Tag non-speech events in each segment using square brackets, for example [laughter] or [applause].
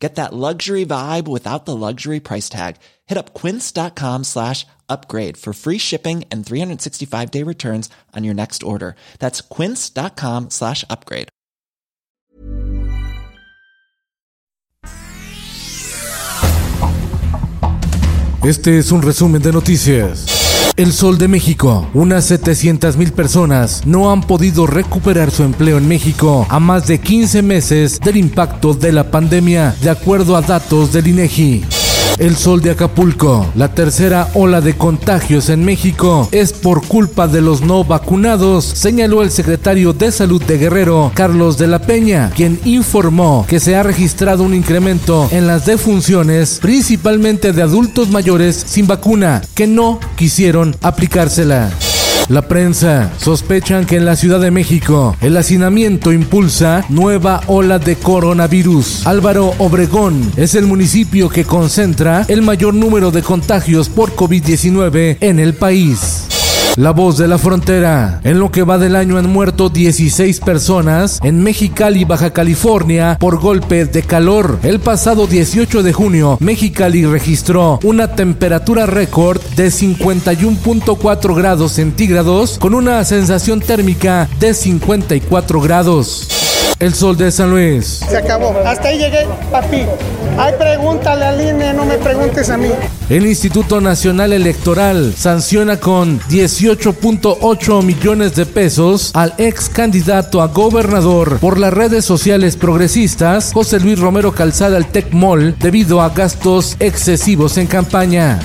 Get that luxury vibe without the luxury price tag. Hit up quince.com slash upgrade for free shipping and 365 day returns on your next order. That's quince.com slash upgrade. Este es un resumen de noticias. El Sol de México. Unas 700 mil personas no han podido recuperar su empleo en México a más de 15 meses del impacto de la pandemia, de acuerdo a datos del INEGI. El sol de Acapulco. La tercera ola de contagios en México es por culpa de los no vacunados, señaló el secretario de Salud de Guerrero, Carlos de la Peña, quien informó que se ha registrado un incremento en las defunciones, principalmente de adultos mayores sin vacuna, que no quisieron aplicársela. La prensa sospechan que en la Ciudad de México el hacinamiento impulsa nueva ola de coronavirus. Álvaro Obregón es el municipio que concentra el mayor número de contagios por COVID-19 en el país. La voz de la frontera. En lo que va del año han muerto 16 personas en Mexicali, Baja California, por golpe de calor. El pasado 18 de junio, Mexicali registró una temperatura récord de 51.4 grados centígrados con una sensación térmica de 54 grados. El sol de San Luis. Se acabó. Hasta ahí llegué, papi. Ay, pregúntale al INE, no me preguntes a mí. El Instituto Nacional Electoral sanciona con 18.8 millones de pesos al ex candidato a gobernador por las redes sociales progresistas, José Luis Romero Calzada al Tecmol, debido a gastos excesivos en campaña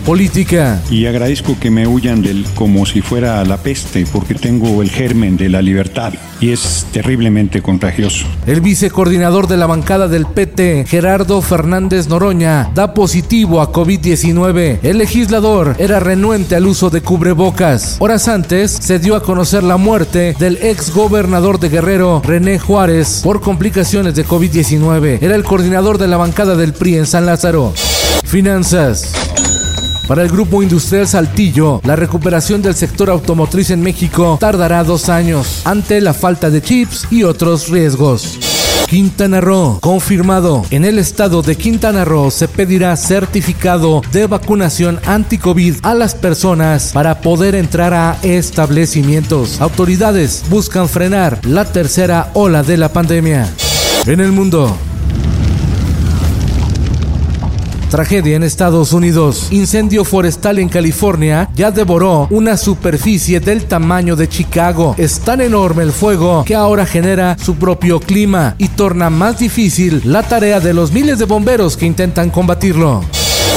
política. Y agradezco que me huyan del como si fuera la peste, porque tengo el germen de la libertad y es terriblemente contagioso. El vicecoordinador de la bancada del PT, Gerardo Fernández Noroña, da positivo a COVID-19. El legislador era renuente al uso de cubrebocas. Horas antes se dio a conocer la muerte del ex gobernador de Guerrero, René Juárez, por complicaciones de COVID-19. Era el coordinador de la bancada del PRI en San Lázaro. Finanzas. Para el Grupo Industrial Saltillo, la recuperación del sector automotriz en México tardará dos años ante la falta de chips y otros riesgos. Quintana Roo, confirmado. En el estado de Quintana Roo se pedirá certificado de vacunación anti-COVID a las personas para poder entrar a establecimientos. Autoridades buscan frenar la tercera ola de la pandemia. En el mundo, Tragedia en Estados Unidos. Incendio forestal en California ya devoró una superficie del tamaño de Chicago. Es tan enorme el fuego que ahora genera su propio clima y torna más difícil la tarea de los miles de bomberos que intentan combatirlo.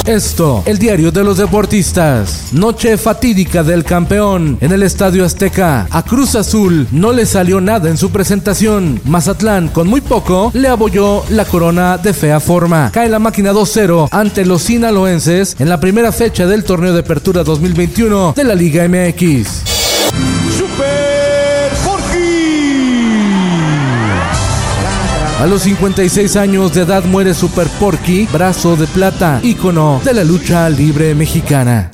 Esto, el diario de los deportistas. Noche fatídica del campeón en el Estadio Azteca. A Cruz Azul no le salió nada en su presentación. Mazatlán, con muy poco, le abolló la corona de fea forma. Cae la máquina 2-0 ante los sinaloenses en la primera fecha del torneo de apertura 2021 de la Liga MX. A los 56 años de edad muere Super Porky, brazo de plata, ícono de la lucha libre mexicana.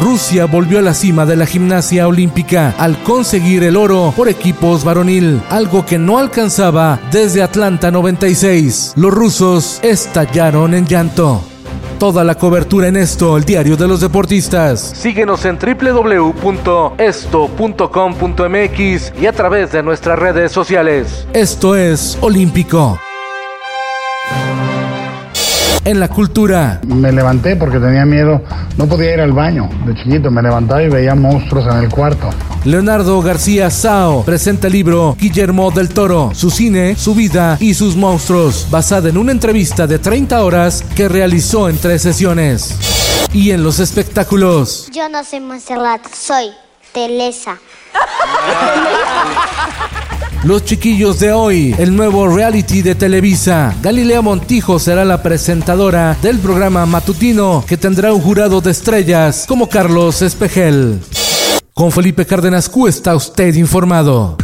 Rusia volvió a la cima de la gimnasia olímpica al conseguir el oro por equipos varonil, algo que no alcanzaba desde Atlanta 96. Los rusos estallaron en llanto. Toda la cobertura en esto, el diario de los deportistas. Síguenos en www.esto.com.mx y a través de nuestras redes sociales. Esto es Olímpico. En la cultura. Me levanté porque tenía miedo, no podía ir al baño. De chiquito me levantaba y veía monstruos en el cuarto. Leonardo García Sao presenta el libro Guillermo del Toro, su cine, su vida y sus monstruos, basada en una entrevista de 30 horas que realizó en tres sesiones. Y en los espectáculos. Yo no soy Monserrat, soy Telesa. [laughs] Los chiquillos de hoy, el nuevo reality de Televisa. Galilea Montijo será la presentadora del programa matutino que tendrá un jurado de estrellas como Carlos Espejel. Con Felipe Cárdenas Q está usted informado.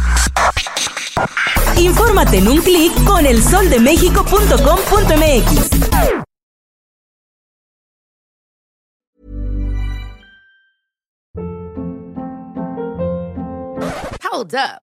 Infórmate en un clic con elsoldemexico.com.mx. Hold up.